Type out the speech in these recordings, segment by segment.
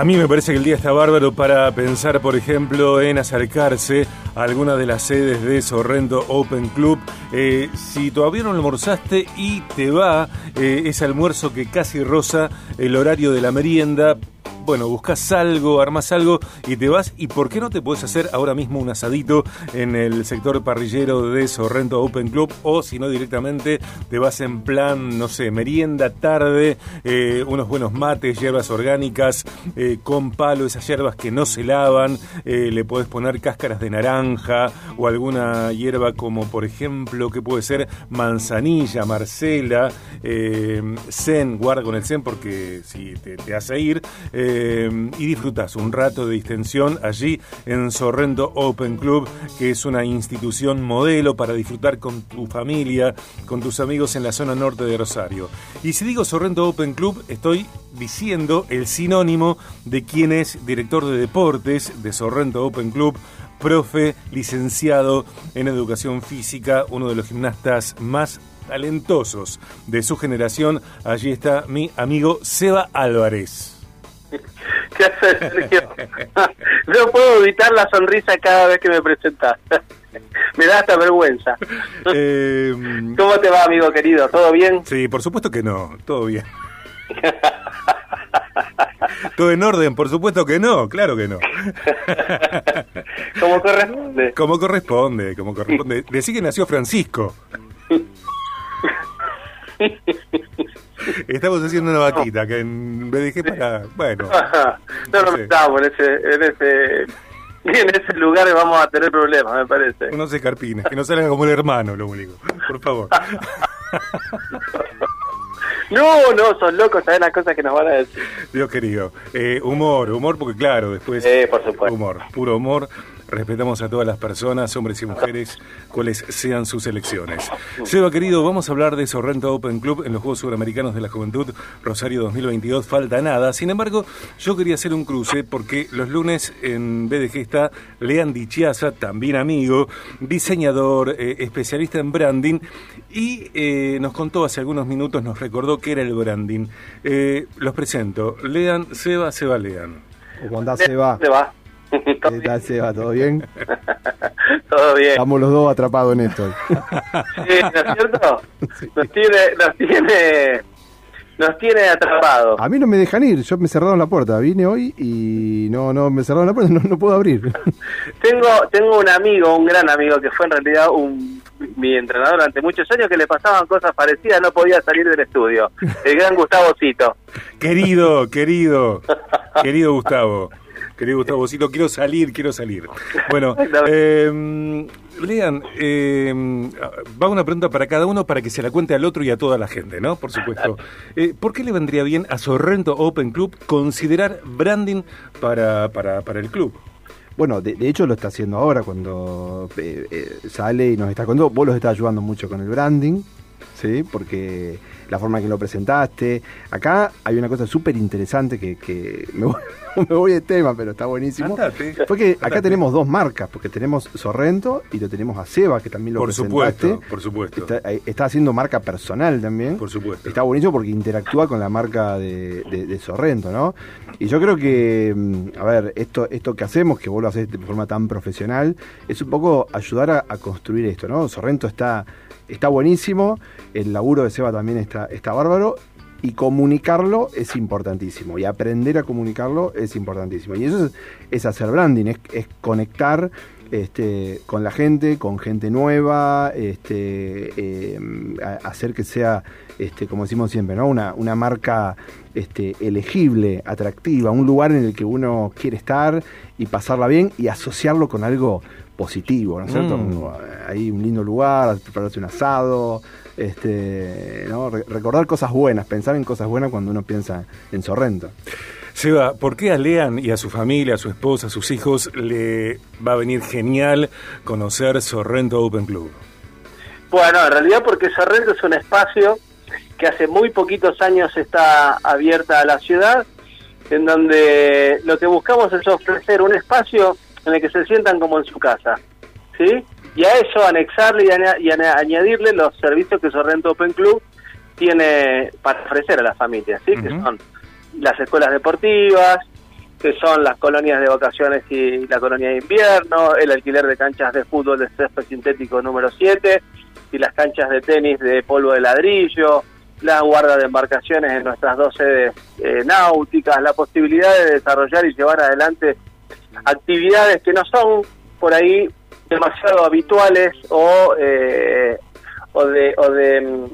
A mí me parece que el día está bárbaro para pensar, por ejemplo, en acercarse a alguna de las sedes de Sorrento Open Club. Eh, si todavía no almorzaste y te va eh, ese almuerzo que casi roza el horario de la merienda, bueno, buscas algo, armas algo y te vas. ¿Y por qué no te puedes hacer ahora mismo un asadito en el sector parrillero de Sorrento Open Club? O si no, directamente te vas en plan, no sé, merienda tarde, eh, unos buenos mates, hierbas orgánicas eh, con palo, esas hierbas que no se lavan. Eh, le puedes poner cáscaras de naranja o alguna hierba como, por ejemplo, que puede ser manzanilla, marcela, zen, guarda con el zen porque si te, hace ir. Y disfrutas un rato de distensión allí en Sorrento Open Club, que es una institución modelo para disfrutar con tu familia, con tus amigos en la zona norte de Rosario. Y si digo Sorrento Open Club, estoy diciendo el sinónimo de quien es director de deportes de Sorrento Open Club, profe, licenciado en educación física, uno de los gimnastas más talentosos de su generación. Allí está mi amigo Seba Álvarez. ¿Qué haces, Sergio? no puedo evitar la sonrisa cada vez que me presentas. me da hasta vergüenza. Eh, ¿Cómo te va, amigo querido? ¿Todo bien? Sí, por supuesto que no, todo bien. ¿Todo en orden? Por supuesto que no, claro que no. como corresponde. Como corresponde, como corresponde. Decí que nació Francisco. Estamos haciendo una vaquita que en BDG para. Bueno. no, no, estamos en ese, en ese. En ese lugar vamos a tener problemas, me parece. Unos escarpines, que no salga como el hermano, lo único. Por favor. No, no, son locos, ¿sabes las cosas que nos van a decir? Dios querido. Eh, humor, humor, porque claro, después. Eh, por supuesto. Humor, puro humor. Respetamos a todas las personas, hombres y mujeres, cuales sean sus elecciones. Seba, querido, vamos a hablar de Sorrento Open Club en los Juegos Suramericanos de la Juventud Rosario 2022. Falta nada. Sin embargo, yo quería hacer un cruce porque los lunes en BDG está Lean Dichiasa, también amigo, diseñador, eh, especialista en branding, y eh, nos contó hace algunos minutos, nos recordó qué era el branding. Eh, los presento. Lean, Seba, Seba, Lean. ¿Cómo andás, Seba? va? ¿Qué tal, Seba? ¿Todo bien? Todo bien. Estamos los dos atrapados en esto. sí, ¿no es cierto? Nos tiene, nos tiene, nos tiene atrapados. A mí no me dejan ir, yo me cerraron la puerta. Vine hoy y no, no, me cerraron la puerta, no, no puedo abrir. tengo, tengo un amigo, un gran amigo, que fue en realidad un mi entrenador durante muchos años que le pasaban cosas parecidas, no podía salir del estudio. El gran Gustavo Cito. Querido, querido, querido Gustavo. Querido Gustavo Cito, quiero salir, quiero salir. Bueno, eh, Lean, eh, va una pregunta para cada uno para que se la cuente al otro y a toda la gente, ¿no? Por supuesto. Eh, ¿Por qué le vendría bien a Sorrento Open Club considerar branding para, para, para el club? Bueno, de, hecho lo está haciendo ahora cuando eh, eh, sale y nos está contando. Vos los estás ayudando mucho con el branding, ¿sí? Porque la forma en que lo presentaste. Acá hay una cosa súper interesante que, me, voy, de tema, pero está buenísimo. Porque acá tenemos dos marcas, porque tenemos Sorrento y lo tenemos a Seba, que también lo por presentaste. Supuesto, por supuesto. Está, haciendo marca personal también. Por supuesto. Está buenísimo porque interactúa con la marca de, Sorrento, ¿no? Y yo creo que, mm, a ver, esto, esto que hacemos, que vos lo haces de forma tan profesional, es un poco ayudar a, a construir esto, ¿no? Sorrento está está buenísimo, el laburo de Seba también está, está bárbaro y comunicarlo es importantísimo y aprender a comunicarlo es importantísimo. Y eso es, hacer branding, es, conectar este, con la gente, con gente nueva, este, em, hacer que sea, este, como decimos siempre, ¿no? una, una marca este, elegible, atractiva, un lugar en el que uno quiere estar y pasarla bien y asociarlo con algo positivo, ¿no es cierto? Mm. Hay un lindo lugar, prepararse un asado, este, ¿no? recordar cosas buenas, pensar en cosas buenas cuando uno piensa en Sorrento. Seba, ¿por qué a Lean y a su familia, a su esposa, a sus hijos le va a venir genial conocer Sorrento Open Club? Bueno, en realidad porque Sorrento es un espacio que hace muy poquitos años está abierta a la ciudad, en donde lo que buscamos es ofrecer un espacio en el que se sientan como en su casa, ¿sí? Y a eso anexarle y, añadirle los servicios que Sorrento Open Club tiene para ofrecer a las familias, ¿sí? Que son las escuelas deportivas, que son las colonias de vacaciones y la colonia de invierno, el alquiler de canchas de fútbol de césped sintético número 7 y las canchas de tenis de polvo de ladrillo, la guarda de embarcaciones en nuestras dos sedes eh, náuticas, la posibilidad de desarrollar y llevar adelante actividades que no son por ahí demasiado habituales o, eh, o de... O de mm,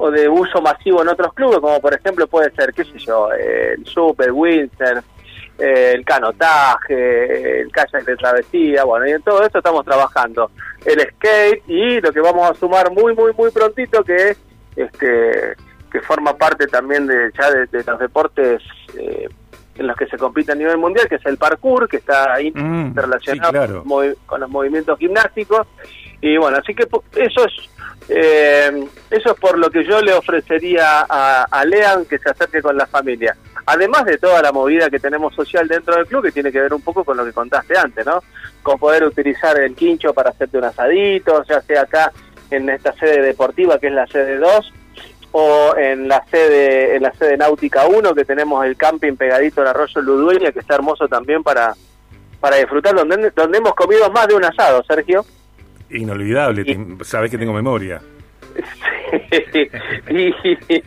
o de uso masivo en otros clubes, como por ejemplo puede ser, qué sé yo, el Super, Winter, el canotaje, el kayak de travesía, bueno, y en todo eso estamos trabajando. El skate y lo que vamos a sumar muy, muy, muy prontito, que es este que forma parte también de ya de, los deportes eh, en los que se compite a nivel mundial, que es el parkour, que está ahí mm, relacionado con, los movimientos gimnásticos. Y bueno, así que eso es eh, eso es por lo que yo le ofrecería a, a Lean que se acerque con la familia. Además de toda la movida que tenemos social dentro del club, que tiene que ver un poco con lo que contaste antes, ¿no? Con poder utilizar el quincho para hacerte un asadito, ya sea acá en esta sede deportiva que es la sede 2 o en la sede en la sede náutica 1 que tenemos el camping pegadito al arroyo Ludueña que está hermoso también para para disfrutar donde donde hemos comido más de un asado Sergio. Inolvidable sabes que tengo memoria.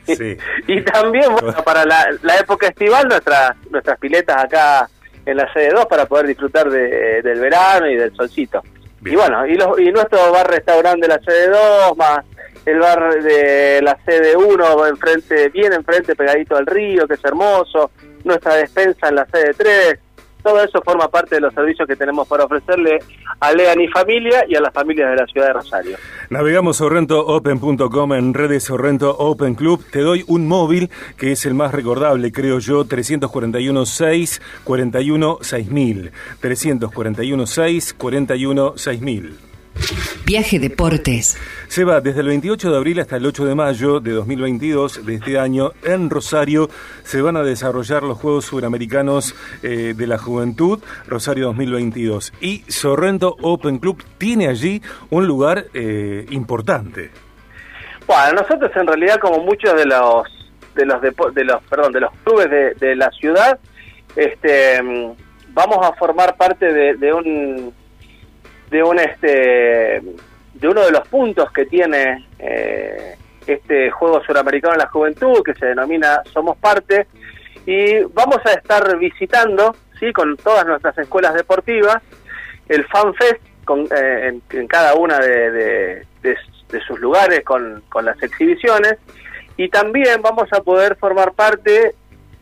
Sí. Y, también para la, época estival nuestras nuestras piletas acá en la sede 2 para poder disfrutar de, del verano y del solcito. Y bueno, y, los, y nuestro bar restaurante de la sede 2, más el bar de la sede 1, enfrente, bien enfrente, pegadito al río, que es hermoso, nuestra despensa en la sede 3, todo eso forma parte de los servicios que tenemos para ofrecerle a Lean y familia y a las familias de la ciudad de Rosario. Navegamos sorrentoopen.com en redes Sorrento Open Club. Te doy un móvil que es el más recordable, creo yo, 341 6 41 6000. 341 6 41 6000. Viaje Deportes. Se va desde el 28 de abril hasta el 8 de mayo de 2022 de este año en Rosario. Se van a desarrollar los Juegos Suramericanos eh, de la Juventud Rosario 2022. Y Sorrento Open Club tiene allí un lugar eh, importante. Bueno, nosotros en realidad como muchos de los de los de los perdón de los clubes de, la ciudad, este vamos a formar parte de un de un este de uno de los puntos que tiene eh, este juego suramericano en la juventud que se denomina Somos Parte y vamos a estar visitando sí con todas nuestras escuelas deportivas el FanFest con, eh, en, cada una de, sus lugares con, con las exhibiciones y también vamos a poder formar parte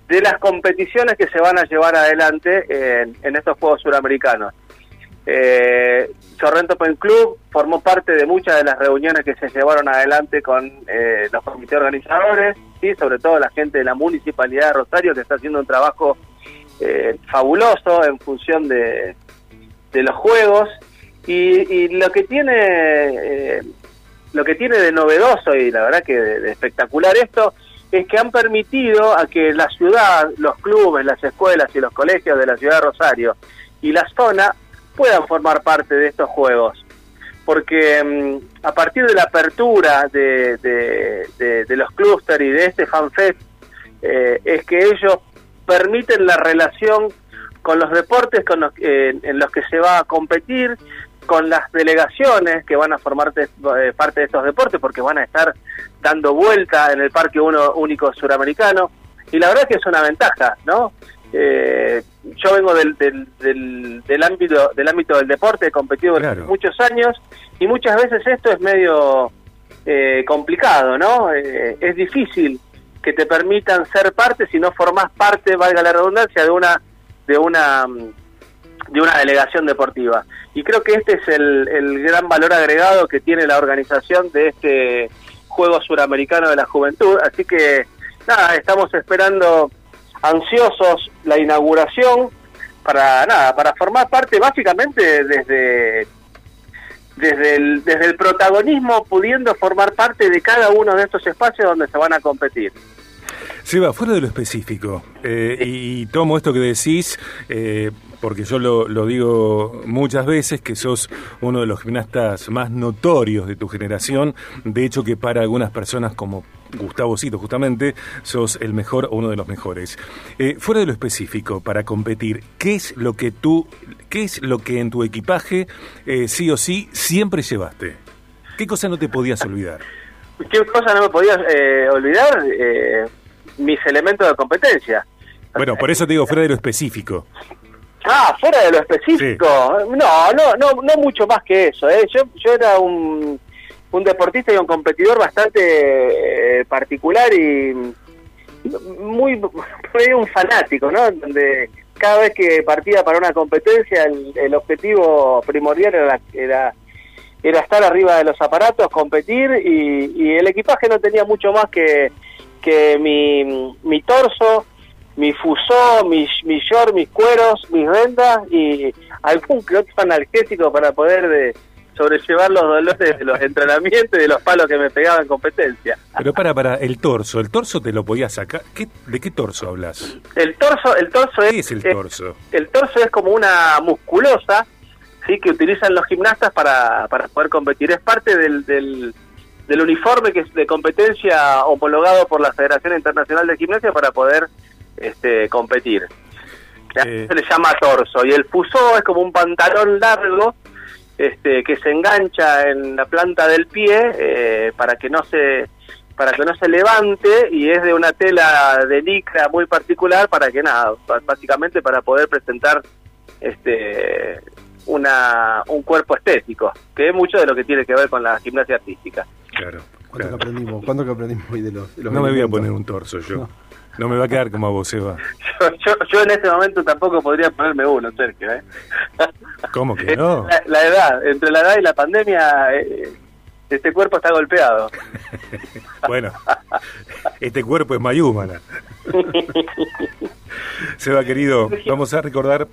de las competiciones que se van a llevar adelante en, en estos Juegos Suramericanos. Eh, Sorrento Pen Club formó parte de muchas de las reuniones que se llevaron adelante con eh, los comités organizadores, y sobre todo la gente de la Municipalidad de Rosario que está haciendo un trabajo eh, fabuloso en función de, los juegos. Y, lo que tiene eh, lo que tiene de novedoso y la verdad que de espectacular esto es que han permitido a que la ciudad, los clubes, las escuelas y los colegios de la ciudad de Rosario y la zona puedan formar parte de estos juegos. Porque mm, a partir de la apertura de, de, los clústeres y de este FanFest, eh, es que ellos permiten la relación con los deportes con los, en los que se va a competir, con las delegaciones que van a formar eh, parte de estos deportes, porque van a estar dando vuelta en el Parque Uno Único Suramericano. Y la verdad que es una ventaja, ¿no? Eh, yo vengo del, del, del, ámbito del ámbito del deporte, he competido muchos años y muchas veces esto es medio eh, complicado, ¿no? Eh, es difícil que te permitan ser parte si no formás parte, valga la redundancia, de una de una de una delegación deportiva. Y creo que este es el, el gran valor agregado que tiene la organización de este Juego Suramericano de la Juventud. Así que nada, estamos esperando ansiosos la inauguración para nada, para formar parte básicamente desde desde el, desde el protagonismo pudiendo formar parte de cada uno de estos espacios donde se van a competir. Seba, fuera de lo específico, eh, y, tomo esto que decís, eh, porque yo lo, lo digo muchas veces, que sos uno de los gimnastas más notorios de tu generación, de hecho que para algunas personas como Gustavo Cito justamente, sos el mejor o uno de los mejores. Eh, fuera de lo específico, para competir, ¿qué es lo que tú, qué es lo que en tu equipaje eh, sí o sí siempre llevaste? ¿Qué cosa no te podías olvidar? ¿Qué cosa no me podías eh, olvidar? Eh, mis elementos de competencia. Bueno, por eso te digo, fuera de lo específico. Ah, fuera de lo específico. No, no, no, no mucho más que eso. ¿eh? Yo, yo era un, un deportista y un competidor bastante eh, particular y muy, muy un fanático, ¿no? Donde cada vez que partía para una competencia el, el objetivo primordial era, era era estar arriba de los aparatos, competir y, y el equipaje no tenía mucho más que, que mi, mi torso, mi fusó, mi, mi short, mis cueros, mis vendas y algún que otro analgésico para poder de sobrellevar los dolores de los entrenamientos y de los palos que me pegaban en competencia. Pero para, para, el torso, ¿el torso te lo podías sacar? ¿Qué, ¿De qué torso hablas? El torso, el torso ¿Qué es, es el torso? Es, el torso es como una musculosa sí que utilizan los gimnastas para, para poder competir. Es parte del, del, del uniforme que es de competencia homologado por la Federación Internacional de Gimnasia para poder este, competir. Eh. Se le llama torso. Y el fusó es como un pantalón largo este, que se engancha en la planta del pie eh, para que no se para que no se levante y es de una tela de licra muy particular para que nada, básicamente para poder presentar este una, un cuerpo estético, que es mucho de lo que tiene que ver con la gimnasia artística. Claro. ¿Cuánto claro. que aprendimos? ¿Cuánto que aprendimos hoy de los, de los No me voy a poner un torso yo. No. No. me va a quedar como a vos, Eva. Yo, yo, yo, en este momento tampoco podría ponerme uno, Sergio. ¿eh? ¿Cómo que no? La, la, edad, entre la edad y la pandemia, eh, este cuerpo está golpeado. bueno, este cuerpo es mayúmana. Seba, querido, vamos a recordar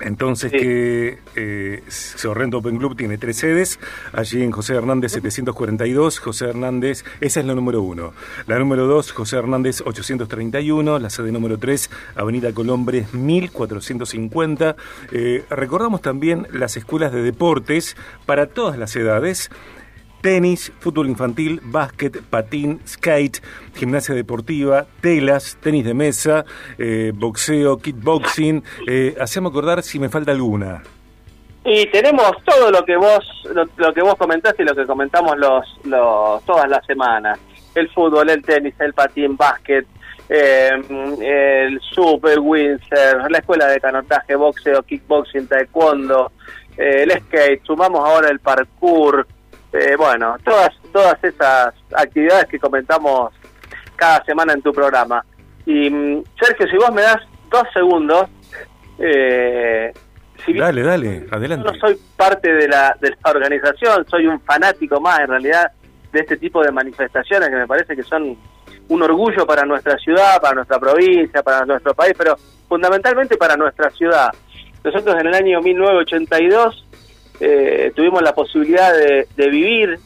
entonces sí. que eh, Sorrento Open Club tiene tres sedes, allí en José Hernández 742, José Hernández, esa es la número uno. La número dos, José Hernández 831, la sede número tres, Avenida Colombres 1450. Eh, recordamos también las escuelas de deportes para todas las edades tenis, fútbol infantil, básquet, patín, skate, gimnasia deportiva, telas, tenis de mesa, eh, boxeo, kickboxing. Eh, hacemos acordar si me falta alguna. Y tenemos todo lo que vos lo, lo, que vos comentaste y lo que comentamos los, los todas las semanas. El fútbol, el tenis, el patín, básquet, eh, el super Windsor, la escuela de canotaje, boxeo, kickboxing, taekwondo, eh, el skate, sumamos ahora el parkour, eh, bueno, todas, todas esas actividades que comentamos cada semana en tu programa. Y Sergio, si vos me das dos segundos, eh, si dale, dale, adelante. Yo no soy parte de la, de la organización, soy un fanático más en realidad de este tipo de manifestaciones que me parece que son un orgullo para nuestra ciudad, para nuestra provincia, para nuestro país, pero fundamentalmente para nuestra ciudad. Nosotros en el año 1982 eh, tuvimos la posibilidad de, de, vivir,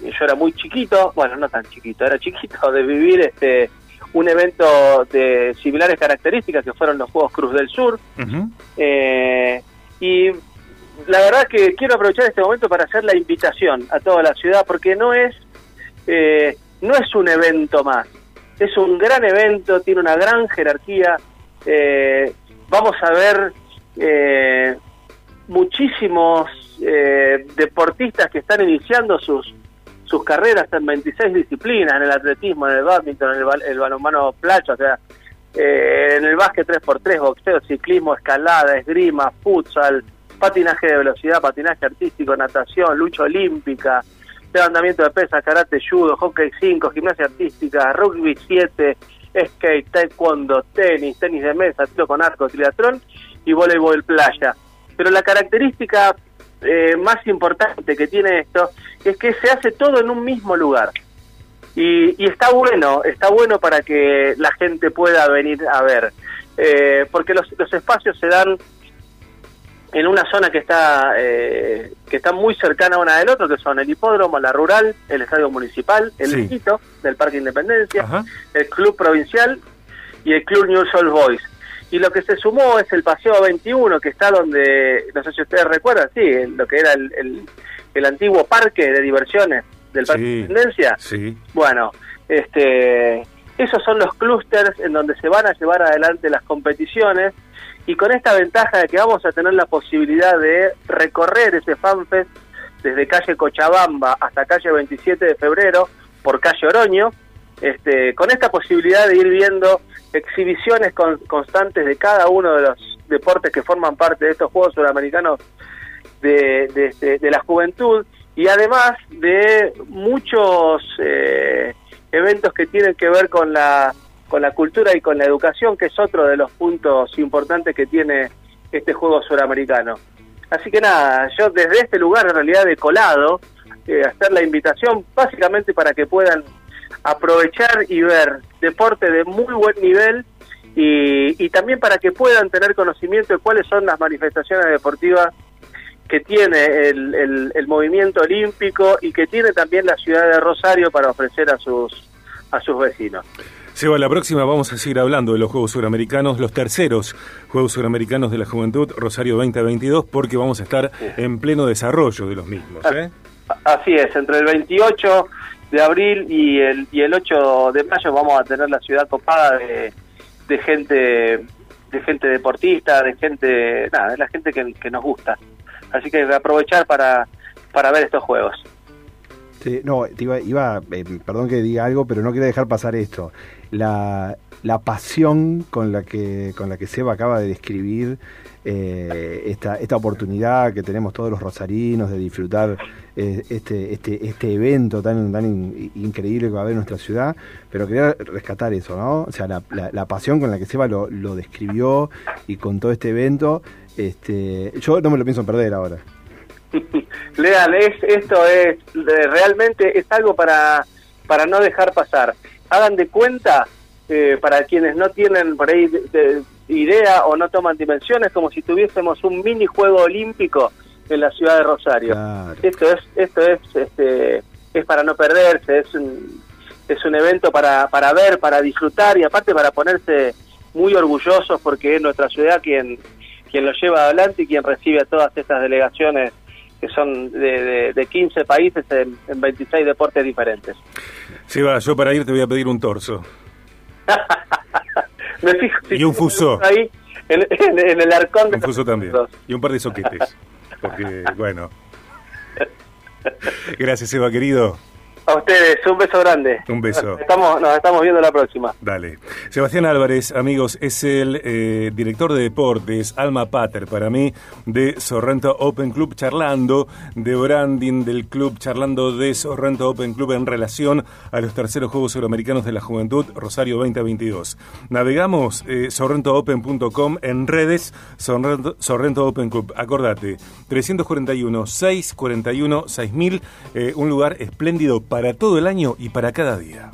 yo era muy chiquito, bueno, no tan chiquito, era chiquito, de vivir este un evento de similares características que fueron los Juegos Cruz del Sur. Uh -huh. eh, y la verdad que quiero aprovechar este momento para hacer la invitación a toda la ciudad, porque no es, eh, no es un evento más, es un gran evento, tiene una gran jerarquía. Eh, vamos a ver eh, muchísimos eh, deportistas que están iniciando sus sus carreras en 26 disciplinas, en el atletismo, en el badminton, en el, el balonmano placho, o sea, eh, en el básquet 3x3, boxeo, ciclismo, escalada, esgrima, futsal, patinaje de velocidad, patinaje artístico, natación, lucha olímpica, levantamiento de pesas, karate, judo, hockey 5, gimnasia artística, rugby 7, skate, taekwondo, tenis, tenis de mesa, tiro con arco, triatlón y voleibol playa. Pero la característica eh, más importante que tiene esto es que se hace todo en un mismo lugar. Y, y está bueno, está bueno para que la gente pueda venir a ver, eh, porque los, los, espacios se dan en una zona que está eh, que está muy cercana una del otro, que son el hipódromo, la rural, el estadio municipal, el sí. Quito, del Parque Independencia, Ajá. el club provincial y el club New Soul Boys. Y lo que se sumó es el Paseo 21, que está donde, no sé si ustedes recuerdan, sí, lo que era el, el, antiguo parque de diversiones del Parque de Independencia. Sí. Bueno, este, esos son los clústeres en donde se van a llevar adelante las competiciones y con esta ventaja de que vamos a tener la posibilidad de recorrer ese FanFest desde calle Cochabamba hasta calle 27 de febrero por calle Oroño, este, con esta posibilidad de ir viendo exhibiciones constantes de cada uno de los deportes que forman parte de estos Juegos Suramericanos de, de, la juventud y además de muchos eh, eventos que tienen que ver con la, con la cultura y con la educación, que es otro de los puntos importantes que tiene este Juego Suramericano. Así que nada, yo desde este lugar en realidad de colado, eh, hacer la invitación básicamente para que puedan aprovechar y ver deporte de muy buen nivel y, también para que puedan tener conocimiento de cuáles son las manifestaciones deportivas que tiene el, el, movimiento olímpico y que tiene también la ciudad de Rosario para ofrecer a sus a sus vecinos. Seba, la próxima vamos a seguir hablando de los Juegos Suramericanos, los terceros Juegos Suramericanos de la Juventud, Rosario 2022, porque vamos a estar en pleno desarrollo de los mismos. ¿eh? Así es, entre el 28 de abril y el, y el 8 de mayo vamos a tener la ciudad copada de, de gente de gente deportista, de gente, nada, de la gente que, que nos gusta. Así que aprovechar para, para ver estos juegos. Sí, no, iba, iba eh, perdón que diga algo, pero no quería dejar pasar esto. La, la pasión con la que con la que Seba acaba de describir eh, esta, esta oportunidad que tenemos todos los rosarinos de disfrutar eh, este, este, este evento tan, tan increíble que va a haber en nuestra ciudad, pero quería rescatar eso, ¿no? O sea, la, la, pasión con la que Seba lo, lo describió y con todo este evento, este, yo no me lo pienso perder ahora. Leal, esto es realmente es algo para, para no dejar pasar. Hagan de cuenta, eh, para quienes no tienen por ahí idea o no toman dimensiones, como si tuviésemos un minijuego olímpico en la ciudad de Rosario. Esto es esto es este es para no perderse, es un es un evento para para ver, para disfrutar y aparte para ponerse muy orgullosos porque es nuestra ciudad quien quien lo lleva adelante y quien recibe a todas estas delegaciones que son de, de, 15 países en, 26 deportes diferentes. Sí, va, yo para ir te voy a pedir un torso. Me fijo, y un fuso. Ahí, en, el arcón de Un fuso también. Y un par de soquetes. Porque, bueno. Gracias, Eva, querido. A ustedes, un beso grande. Un beso. Estamos, nos estamos viendo la próxima. Dale. Sebastián Álvarez, amigos, es el eh, director de deportes, alma pater para mí, de Sorrento Open Club, charlando de branding del club, charlando de Sorrento Open Club en relación a los terceros Juegos Euroamericanos de la Juventud, Rosario 2022. Navegamos eh, sorrentoopen.com en redes, Sorrento, Open Club. Acordate, 341 641 6000, un lugar espléndido para para todo el año y para cada día.